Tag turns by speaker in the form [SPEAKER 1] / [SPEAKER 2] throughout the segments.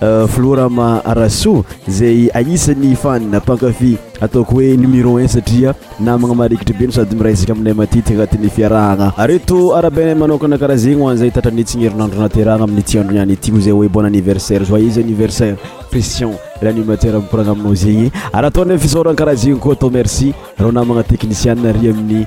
[SPEAKER 1] Filoha Rama Rasoa izay anisan'ny fan na mpankafy ataoko hoe numéro un satria namagna marikitry be no sady miresaka aminay matetika agnatin'ny fiarahagna. Reto arahabainay manokana karaha zegny ho an'izay tratran'ny tsigny herinandro nahaterahagna amin'ity andro niany ity hoy zay hoe bon anniversaire, joyeux anniversaire Christian l'animateur mikoragna aminao zegny. Ary ataonay fisaoragna karaha zegny koa atao merci reo namagna teknisiana ary amin'ny.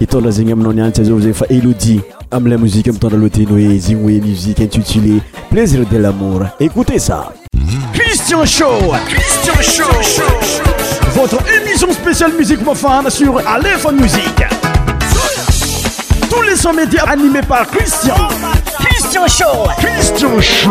[SPEAKER 1] Eto lazaigny aminao niantsy zao zay fa Elodie amin'ilay mozika mitondra lohateny hoe zegny hoe musique intitulée plaisir de l'amour écoutez ça.
[SPEAKER 2] Christian Show, Christian Show, votre émission spéciale musique mafana sur Alefa Music. Tous les sons médias animés par Christian.
[SPEAKER 3] Christian Show,
[SPEAKER 2] Christian Show.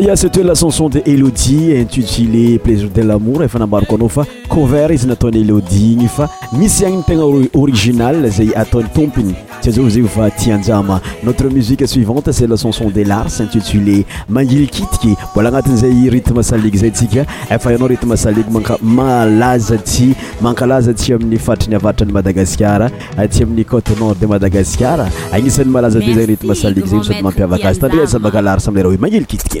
[SPEAKER 3] ya ce toy la
[SPEAKER 1] chanson de elodie intitulé plaisir de l'amour efa nambariko anao fa cover izy nataony elodie igny fa misy agny ny tegna original zay ataony tompony Tsy azovy zay fa Tianjama. Notre musique suivante c'est la chanson de Lars intitulée Mangily kitiky. Mbola agnatin'izay rythme salegy zay tsika. Efa hainao rythme salegy manka- malaza aty, mankalaza aty amin'ny faritry ny avaratra an'i Madagasikara, aty amin'ny cote nord de Madagasikara. Agnisan'ny malaza be zay rythme salegy zay no sady mampiavaka azy. Tandremo sambaka Lars aminay raha hoe
[SPEAKER 4] Mangily kitiky.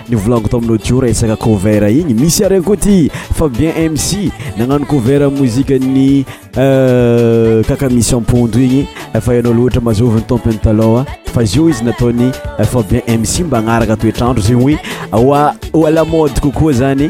[SPEAKER 4] Nivolango tao amin'ny
[SPEAKER 5] audio resaka cover igny misy ary koa ty Fabien MC nagnano cover mozikan'ny euh, kaka misy ampondo igny fa ianao loatra mazovy ny tompony taloha fa zio izy nataony Fabien MC mba agnaraka toetr'andro zegny hoe oa oa la mode kokoa zany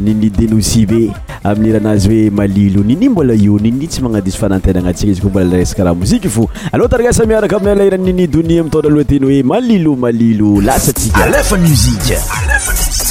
[SPEAKER 5] Nini de
[SPEAKER 1] nous si be amin'ny hiranazy hoe malilo Nini mbola io Nini tsy magnadiso fanantenagna antsika izy koa mbola ilay resaka raha mozika fo aleo tarigasa miaraka amin'ny alahiran'i Nini Donia mitondra lohateny hoe malilo malilo lasa tsika
[SPEAKER 6] alefa musique
[SPEAKER 1] alefa musique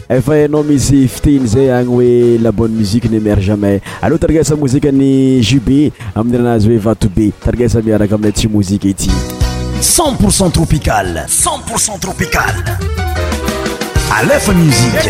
[SPEAKER 1] Efa hainao misy fiteny zay agny hoe la bonne musique ne meurt jamais. Aleo taregesa mozikan'i JB amin'ny anaranazy hoe Vatobe. Taregesa miaraka aminay ity mozika ity.
[SPEAKER 7] 100 pour cent tropical
[SPEAKER 6] 100 pour cent tropical alefa musique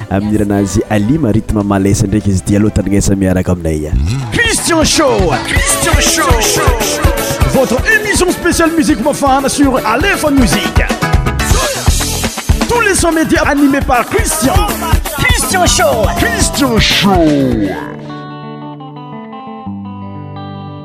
[SPEAKER 6] Amin'ny hirana azy Alima rythme malaise ndraiky izy ity alô tandrignesa miaraka aminay.
[SPEAKER 1] Christian Show. Christian Show. Votre émission spéciale musique mafana sur Aléphone Musique. Tous les sons médias animés par Christian. Christian Show. Christian Show.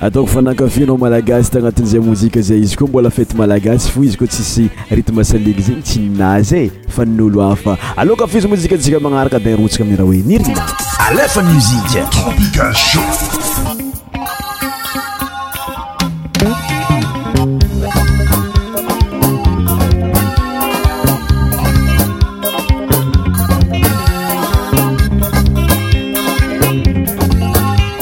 [SPEAKER 1] Ataoko fanankaviana ho malagasy tagnatin'izay mozika zay izy koa mbola fety malagasy fo izy koa tsisy rythme salegy zegny tsy ninazy e fa nin'olo hafa allo ankafizo mozika antsika magnaraka de arotsaka amin'ny raha hoe nirina
[SPEAKER 8] alefa musique tropical
[SPEAKER 5] show